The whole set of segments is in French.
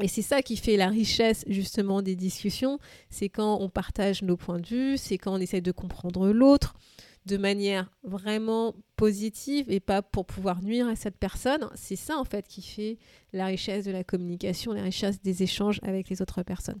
Et c'est ça qui fait la richesse justement des discussions, c'est quand on partage nos points de vue, c'est quand on essaie de comprendre l'autre de manière vraiment positive et pas pour pouvoir nuire à cette personne. C'est ça en fait qui fait la richesse de la communication, la richesse des échanges avec les autres personnes.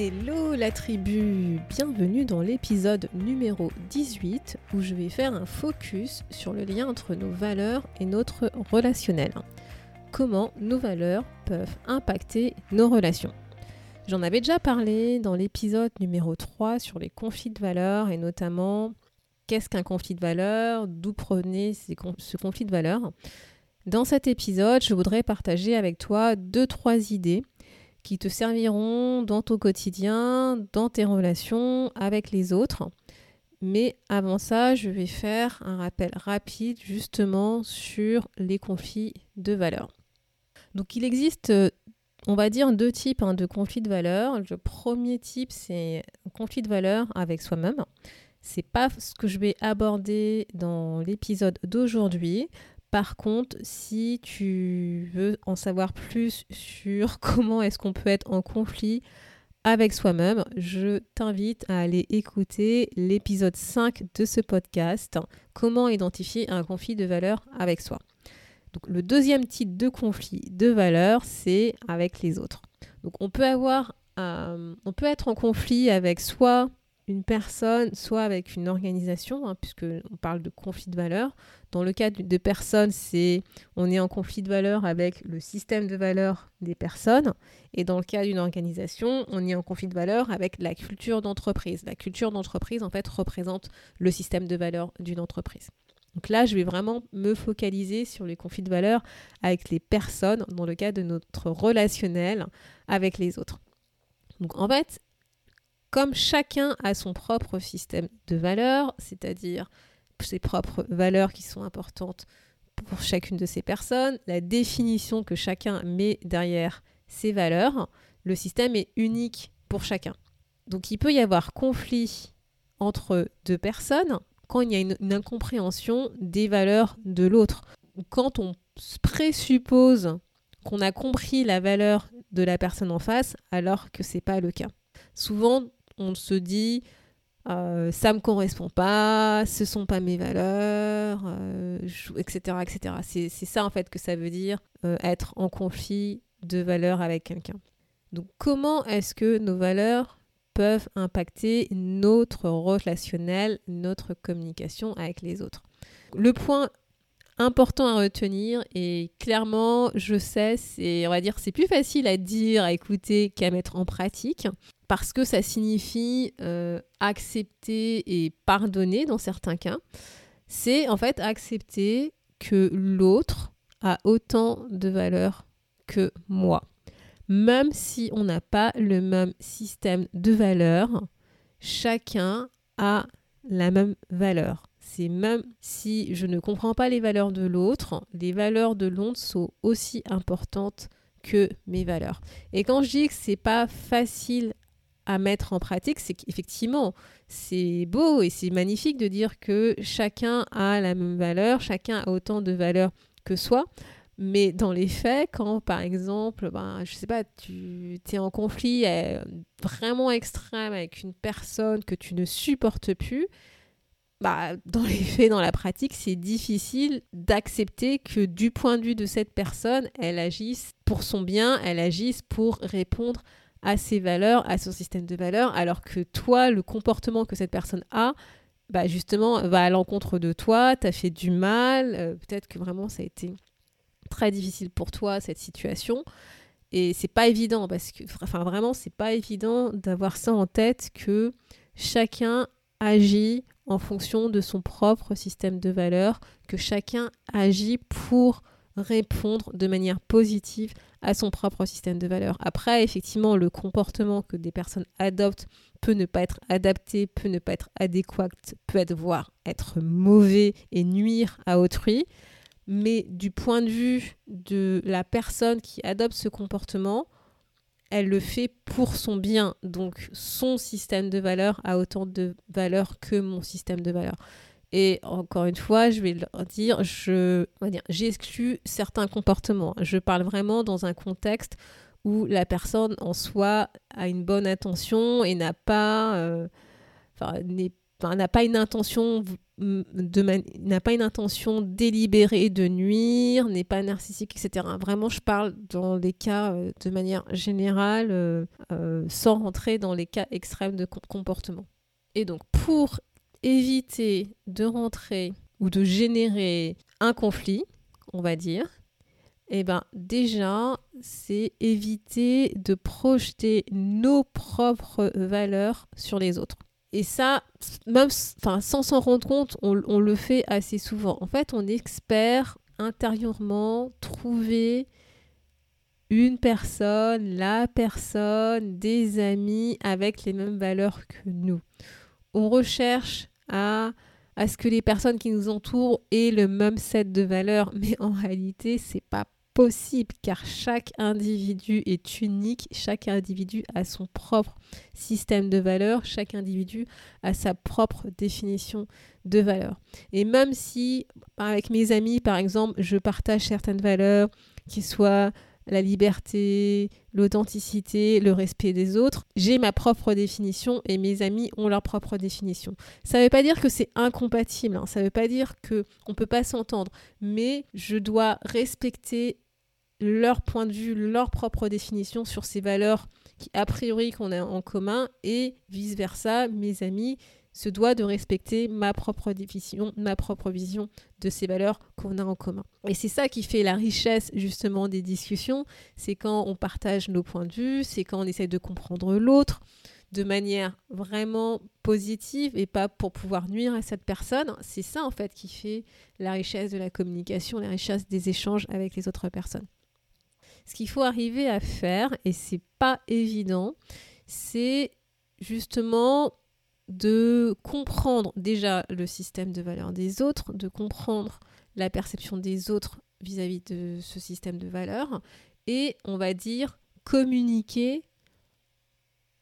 Hello la tribu, bienvenue dans l'épisode numéro 18 où je vais faire un focus sur le lien entre nos valeurs et notre relationnel. Comment nos valeurs peuvent impacter nos relations. J'en avais déjà parlé dans l'épisode numéro 3 sur les conflits de valeurs et notamment qu'est-ce qu'un conflit de valeurs, d'où prenait ce conflit de valeurs. Dans cet épisode, je voudrais partager avec toi deux, trois idées te serviront dans ton quotidien, dans tes relations avec les autres. Mais avant ça, je vais faire un rappel rapide justement sur les conflits de valeurs. Donc il existe, on va dire, deux types hein, de conflits de valeurs. Le premier type, c'est un conflit de valeurs avec soi-même. C'est pas ce que je vais aborder dans l'épisode d'aujourd'hui. Par contre, si tu veux en savoir plus sur comment est-ce qu'on peut être en conflit avec soi-même, je t'invite à aller écouter l'épisode 5 de ce podcast, Comment identifier un conflit de valeurs avec soi. Donc, le deuxième type de conflit de valeurs, c'est avec les autres. Donc on peut euh, on peut être en conflit avec soit une personne, soit avec une organisation, hein, puisque on parle de conflit de valeurs. Dans le cas de personnes, c'est on est en conflit de valeurs avec le système de valeurs des personnes, et dans le cas d'une organisation, on est en conflit de valeurs avec la culture d'entreprise. La culture d'entreprise, en fait, représente le système de valeurs d'une entreprise. Donc là, je vais vraiment me focaliser sur les conflits de valeurs avec les personnes dans le cas de notre relationnel avec les autres. Donc en fait, comme chacun a son propre système de valeurs, c'est-à-dire ses propres valeurs qui sont importantes pour chacune de ces personnes, la définition que chacun met derrière ces valeurs, le système est unique pour chacun. Donc il peut y avoir conflit entre deux personnes quand il y a une, incompréhension des valeurs de l'autre. Quand on présuppose qu'on a compris la valeur de la personne en face alors que ce n'est pas le cas. Souvent, on se dit euh, ça me correspond pas, ce sont pas mes valeurs, etc. Euh, etc. C'est, ça en fait que ça veut dire euh, être en conflit de valeurs avec quelqu'un. Donc comment est-ce que nos valeurs peuvent impacter notre relationnel, notre communication avec les autres? Le point important à retenir et clairement je sais c'est on va dire c'est plus facile à dire à écouter qu'à mettre en pratique parce que ça signifie euh, accepter et pardonner dans certains cas, c'est en fait accepter que l'autre a autant de valeur que moi. Même si on n'a pas le même système de valeurs, chacun a la même valeur. C'est même si je ne comprends pas les valeurs de l'autre, les valeurs de l'autre sont aussi importantes que mes valeurs. Et quand je dis que c'est pas facile à mettre en pratique, c'est qu'effectivement, c'est beau et c'est magnifique de dire que chacun a la même valeur, chacun a autant de valeur que soi. Mais dans les faits, quand par exemple, ben, je sais pas, tu es en conflit euh, vraiment extrême avec une personne que tu ne supportes plus, bah, dans les faits, dans la pratique, c'est difficile d'accepter que du point de vue de cette personne, elle agisse pour son bien, elle agisse pour répondre à ses valeurs, à son système de valeurs, alors que toi, le comportement que cette personne a, bah justement, va à l'encontre de toi, t'as fait du mal, euh, peut-être que vraiment ça a été très difficile pour toi, cette situation. Et c'est pas évident, parce que, enfin vraiment, c'est pas évident d'avoir ça en tête que chacun agit en fonction de son propre système de valeurs, que chacun agit pour répondre de manière positive à son propre système de valeurs. Après, effectivement, le comportement que des personnes adoptent peut ne pas être adapté, peut ne pas être adéquat, peut être voire être mauvais et nuire à autrui. Mais du point de vue de la personne qui adopte ce comportement, elle le fait pour son bien. Donc son système de valeurs a autant de valeur que mon système de valeurs. Et encore une fois, je vais leur dire, je, j'exclus certains comportements. Je parle vraiment dans un contexte où la personne en soi a une bonne intention et n'a pas, euh, n'a pas une intention n'a pas une intention délibérée de nuire, n'est pas narcissique, etc. Vraiment, je parle dans les cas euh, de manière générale, euh, sans rentrer dans les cas extrêmes de comportement. Et donc, pour éviter de rentrer ou de générer un conflit, on va dire, eh ben déjà, c'est éviter de projeter nos propres valeurs sur les autres. Et ça, même sans s'en rendre compte, on, le fait assez souvent. En fait, on espère intérieurement trouver une personne, la personne, des amis avec les mêmes valeurs que nous on recherche à, à ce que les personnes qui nous entourent aient le même set de valeurs, mais en réalité, c'est pas car chaque individu est unique, chaque individu a son propre système de valeurs, chaque individu a sa propre définition de valeurs. Et même si avec mes amis par exemple, je partage certaines valeurs qui soient la liberté, l'authenticité, le respect des autres. J'ai ma propre définition et mes amis ont leur propre définition. Ça ne veut pas dire que c'est incompatible, hein. ça ne veut pas dire qu'on ne peut pas s'entendre, mais je dois respecter leur point de vue, leur propre définition sur ces valeurs qui, a priori, qu'on a en commun et vice-versa, mes amis se doit de respecter ma propre définition, ma propre vision de ces valeurs qu'on a en commun. Et c'est ça qui fait la richesse justement des discussions, c'est quand on partage nos points de vue, c'est quand on essaie de comprendre l'autre de manière vraiment positive et pas pour pouvoir nuire à cette personne. C'est ça en fait qui fait la richesse de la communication, la richesse des échanges avec les autres personnes. Ce qu'il faut arriver à faire, et c'est pas évident, c'est justement de comprendre déjà le système de valeurs des autres, de comprendre la perception des autres vis-à-vis de ce système de valeurs, et on va dire communiquer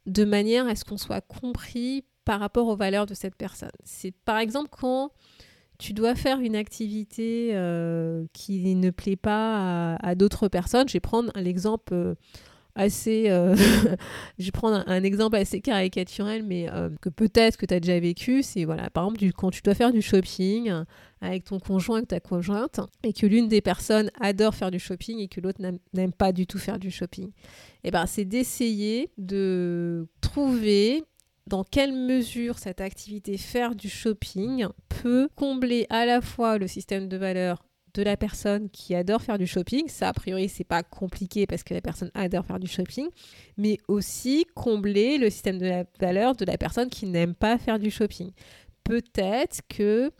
de manière à ce qu'on soit compris par rapport aux valeurs de cette personne. C'est par exemple quand tu dois faire une activité euh, qui ne plaît pas à, d'autres personnes. Je vais prendre euh, assez. Euh, je vais prendre un, exemple assez caricatural, mais que peut-être que tu as déjà vécu. C'est voilà, par exemple, quand tu dois faire du shopping avec ton conjoint ou ta conjointe, et que l'une des personnes adore faire du shopping et que l'autre n'aime pas du tout faire du shopping. Et eh ben, c'est d'essayer de trouver dans quelle mesure cette activité faire du shopping peut combler à la fois le système de valeurs de la personne qui adore faire du shopping. Ça, a priori, c'est pas compliqué parce que la personne adore faire du shopping, mais aussi combler le système de valeur de la personne qui n'aime pas faire du shopping. Peut-être que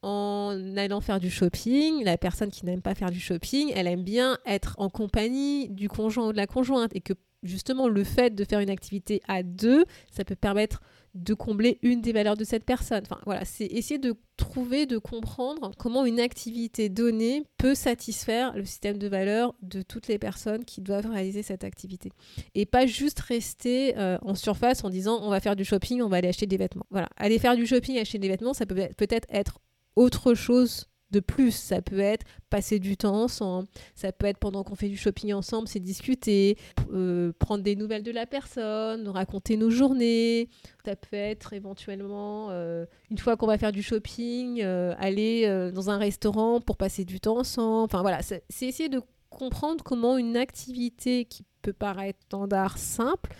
en allant faire du shopping, la personne qui n'aime pas faire du shopping, elle aime bien être en compagnie du conjoint ou de la conjointe et que justement le fait de faire une activité à deux, ça peut permettre de combler une des valeurs de cette personne. Enfin voilà, c'est essayer de trouver, de comprendre comment une activité donnée peut satisfaire le système de valeurs de toutes les personnes qui doivent réaliser cette activité. Et pas juste rester euh, en surface en disant on va faire du shopping, on va aller acheter des vêtements. Voilà, aller faire du shopping, acheter des vêtements, ça peut peut-être être autre chose de plus. Ça peut être passer du temps ensemble, ça peut être pendant qu'on fait du shopping ensemble, c'est discuter, euh, prendre des nouvelles de la personne, raconter nos journées. Ça peut être éventuellement, euh, une fois qu'on va faire du shopping, euh, aller dans un restaurant pour passer du temps ensemble. Enfin voilà, c'est essayer de comprendre comment une activité qui peut paraître standard simple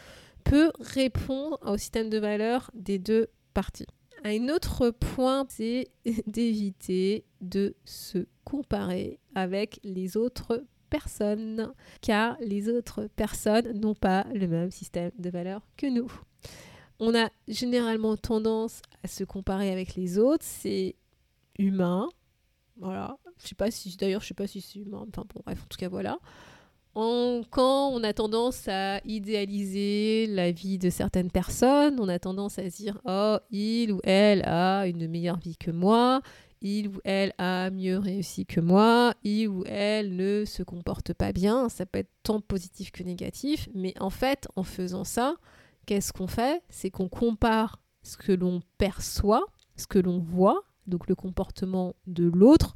peut répondre au système de valeurs des deux parties. Un autre point, c'est d'éviter de se comparer avec les autres personnes, car les autres personnes n'ont pas le même système de valeurs que nous. on a généralement tendance à se comparer avec les autres, c'est humain. Voilà. Je sais pas si d'ailleurs, je sais pas si c'est humain. Enfin bon, bref, en tout cas voilà. Quand on a tendance à idéaliser la vie de certaines personnes, on a tendance à se dire oh il ou elle a une meilleure vie que moi, il ou elle a mieux réussi que moi, il ou elle ne se comporte pas bien. Ça peut être tant positif que négatif, mais en fait, en faisant ça, qu'est-ce qu'on fait? C'est qu'on compare ce que l'on perçoit, ce que l'on voit, donc le comportement de l'autre,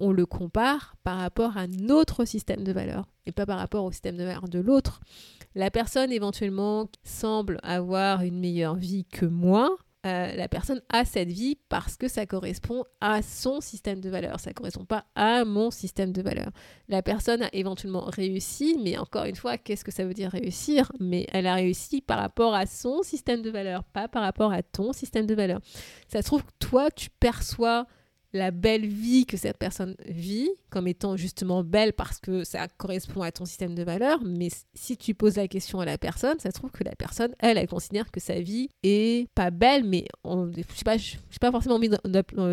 on le compare par rapport à notre système de valeurs et pas par rapport au système de valeurs de l'autre. La personne éventuellement semble avoir une meilleure vie que moi, euh, la personne a cette vie parce que ça correspond à son système de valeurs, ça correspond pas à mon système de valeurs. La personne a éventuellement réussi, mais encore une fois, qu'est-ce que ça veut dire réussir? Mais elle a réussi par rapport à son système de valeurs, pas par rapport à ton système de valeurs. Ça se trouve que toi, tu perçois la belle vie que cette personne vit comme étant justement belle parce que ça correspond à ton système de valeurs. Mais si tu poses la question à la personne, ça se trouve que la personne, elle, elle considère que sa vie est pas belle, mais on, je sais pas, je pas forcément envie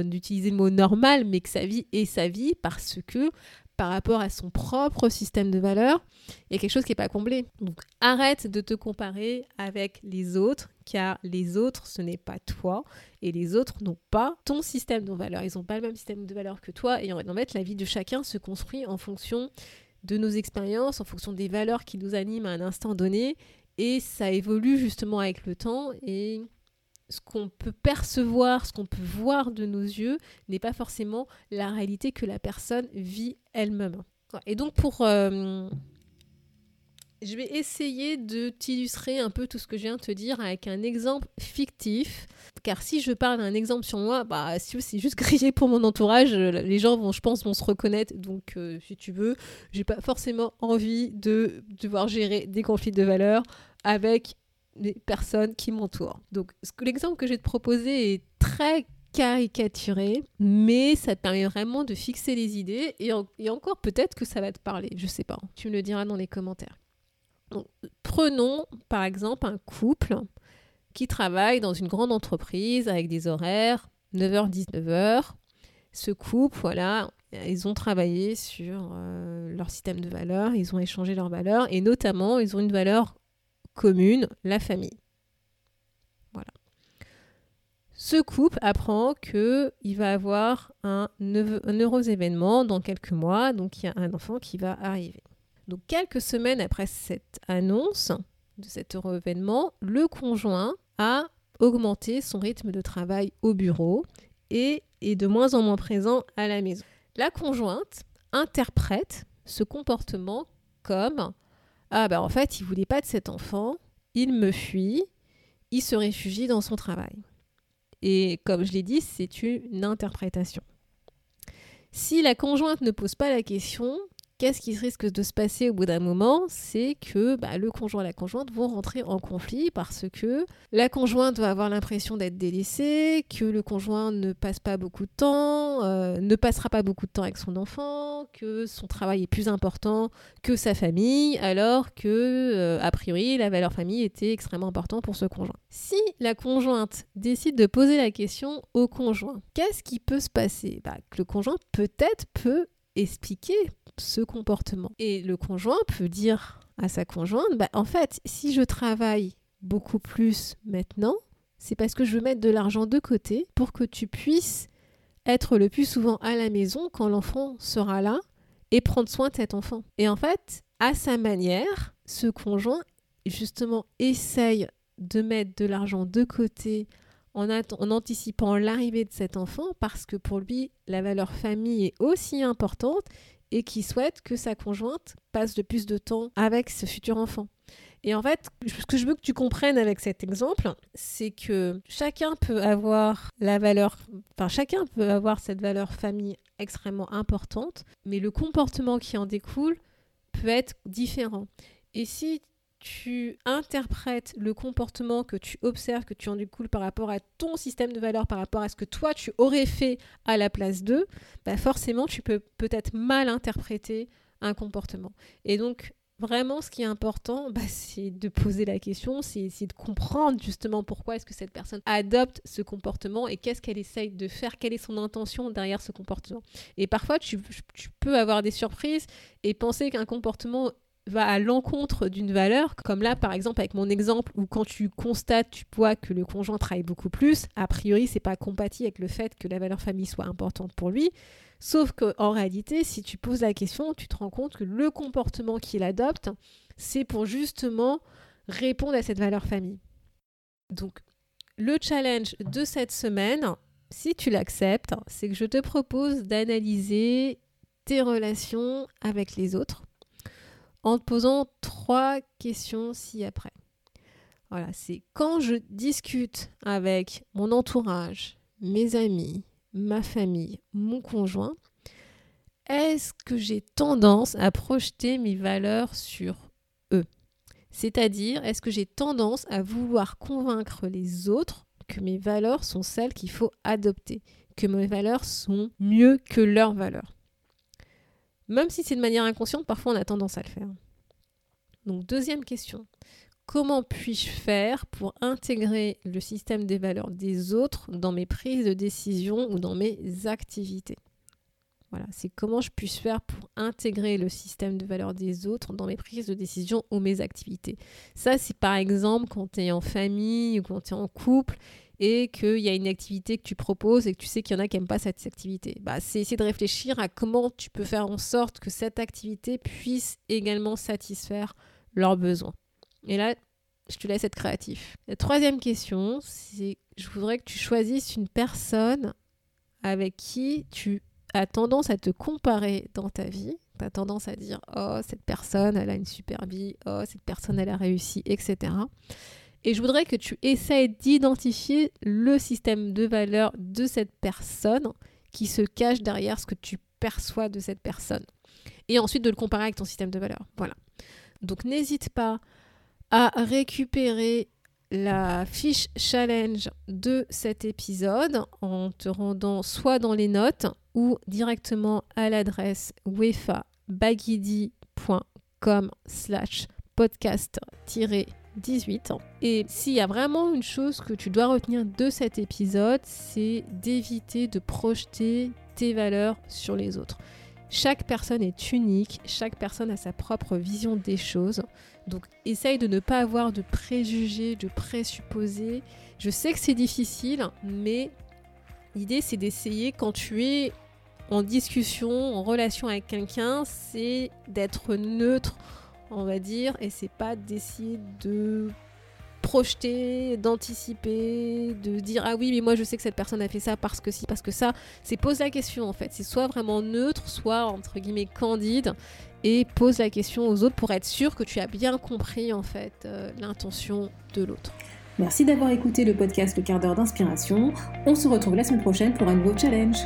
d'utiliser le mot normal, mais que sa vie est sa vie parce que par rapport à son propre système de valeurs, il y a quelque chose qui n'est pas comblé. Donc arrête de te comparer avec les autres, car les autres, ce n'est pas toi, et les autres n'ont pas ton système de valeurs. Ils n'ont pas le même système de valeurs que toi, et en fait, la vie de chacun se construit en fonction de nos expériences, en fonction des valeurs qui nous animent à un instant donné, et ça évolue justement avec le temps, et ce qu'on peut percevoir, ce qu'on peut voir de nos yeux n'est pas forcément la réalité que la personne vit elle-même. Et donc pour... Euh, je vais essayer de t'illustrer un peu tout ce que je viens de te dire avec un exemple fictif. Car si je parle d'un exemple sur moi, bah, si c'est juste grillé pour mon entourage, les gens vont, je pense, vont se reconnaître. Donc, euh, si tu veux, j'ai pas forcément envie de devoir gérer des conflits de valeurs avec les personnes qui m'entourent. Donc l'exemple que je vais te proposer est très caricaturé, mais ça te permet vraiment de fixer les idées et, encore peut-être que ça va te parler, je sais pas, tu me le diras dans les commentaires. Prenons par exemple un couple qui travaille dans une grande entreprise avec des horaires 9h-19h. Ce couple, voilà, ils ont travaillé sur euh, leur système de valeurs, ils ont échangé leurs valeurs et notamment ils ont une valeur commune, la famille. Voilà. Ce couple apprend que il va avoir un, heureux événement dans quelques mois, donc il y a un enfant qui va arriver. Donc quelques semaines après cette annonce de cet heureux événement, le conjoint a augmenté son rythme de travail au bureau et est de moins en moins présent à la maison. La conjointe interprète ce comportement comme ah ben en fait, il voulait pas de cet enfant, il me fuit, il se réfugie dans son travail. Et comme je l'ai dit, c'est une interprétation. Si la conjointe ne pose pas la question, qu'est-ce qui risque de se passer au bout d'un moment C'est que bah, le conjoint et la conjointe vont rentrer en conflit parce que la conjointe va avoir l'impression d'être délaissée, que le conjoint ne passe pas beaucoup de temps, euh, ne passera pas beaucoup de temps avec son enfant, que son travail est plus important que sa famille, alors que, euh, a priori, la valeur famille était extrêmement importante pour ce conjoint. Si la conjointe décide de poser la question au conjoint, qu'est-ce qui peut se passer? Bah, le conjoint peut-être peut expliquer ce comportement. Et le conjoint peut dire à sa conjointe, bah, en fait, si je travaille beaucoup plus maintenant, c'est parce que je veux mettre de l'argent de côté pour que tu puisses être le plus souvent à la maison quand l'enfant sera là et prendre soin de cet enfant. Et en fait, à sa manière, ce conjoint, justement, essaye de mettre de l'argent de côté en, anticipant l'arrivée de cet enfant parce que pour lui, la valeur famille est aussi importante et qui souhaite que sa conjointe passe de plus de temps avec ce futur enfant. Et en fait, ce que je veux que tu comprennes avec cet exemple, c'est que chacun peut avoir la valeur, enfin chacun peut avoir cette valeur famille extrêmement importante, mais le comportement qui en découle peut être différent. Et si tu interprètes le comportement que tu observes, que tu en découles par rapport à ton système de valeurs, par rapport à ce que toi tu aurais fait à la place d'eux, bah forcément tu peux peut-être mal interpréter un comportement. Et donc Vraiment, ce qui est important, bah, c'est de poser la question, c'est de comprendre justement pourquoi est-ce que cette personne adopte ce comportement et qu'est-ce qu'elle essaye de faire, quelle est son intention derrière ce comportement. Et parfois, tu, tu peux avoir des surprises et penser qu'un comportement va à l'encontre d'une valeur, comme là par exemple avec mon exemple où quand tu constates, tu vois que le conjoint travaille beaucoup plus, a priori c'est pas compatible avec le fait que la valeur famille soit importante pour lui. Sauf qu'en réalité, si tu poses la question, tu te rends compte que le comportement qu'il adopte, c'est pour justement répondre à cette valeur famille. Donc le challenge de cette semaine, si tu l'acceptes, c'est que je te propose d'analyser tes relations avec les autres en te posant trois questions ci-après. Voilà, c'est quand je discute avec mon entourage, mes amis, ma famille, mon conjoint, est-ce que j'ai tendance à projeter mes valeurs sur eux? C'est-à-dire, est-ce que j'ai tendance à vouloir convaincre les autres que mes valeurs sont celles qu'il faut adopter, que mes valeurs sont mieux que leurs valeurs? Même si c'est de manière inconsciente, parfois on a tendance à le faire. Donc deuxième question, comment puis-je faire pour intégrer le système des valeurs des autres dans mes prises de décision ou dans mes activités? Voilà, c'est comment je puisse faire pour intégrer le système de valeurs des autres dans mes prises de décision ou mes activités? Ça, c'est par exemple quand tu es en famille ou quand tu es en couple et qu'il y a une activité que tu proposes et que tu sais qu'il y en a qui n'aiment pas cette activité. Bah, c'est essayer de réfléchir à comment tu peux faire en sorte que cette activité puisse également satisfaire leurs besoins. Et là, je te laisse être créatif. La troisième question, c'est je voudrais que tu choisisses une personne avec qui tu as tendance à te comparer dans ta vie. Tu as tendance à dire Oh, cette personne, elle a une super vie. Oh, cette personne, elle a réussi, etc. Et je voudrais que tu essayes d'identifier le système de valeurs de cette personne qui se cache derrière ce que tu perçois de cette personne. Et ensuite de le comparer avec ton système de valeurs. Voilà. Donc n'hésite pas à récupérer la fiche challenge de cet épisode en te rendant soit dans les notes ou directement à l'adresse wefabagidi.com slash podcast 18 ans. Et s'il y a vraiment une chose que tu dois retenir de cet épisode, c'est d'éviter de projeter tes valeurs sur les autres. Chaque personne est unique, chaque personne a sa propre vision des choses. Donc essaye de ne pas avoir de préjugés, de présupposés. Je sais que c'est difficile, mais l'idée c'est d'essayer quand tu es en discussion, en relation avec quelqu'un, c'est d'être neutre on va dire, et c'est pas d'essayer de projeter, d'anticiper, de dire ah oui mais moi je sais que cette personne a fait ça parce que si, parce que ça, c'est pose la question en fait, c'est soit vraiment neutre, soit entre guillemets candide et pose la question aux autres pour être sûr que tu as bien compris en fait euh, l'intention de l'autre. Merci d'avoir écouté le podcast Le quart d'heure d'inspiration. On se retrouve la semaine prochaine pour un nouveau challenge.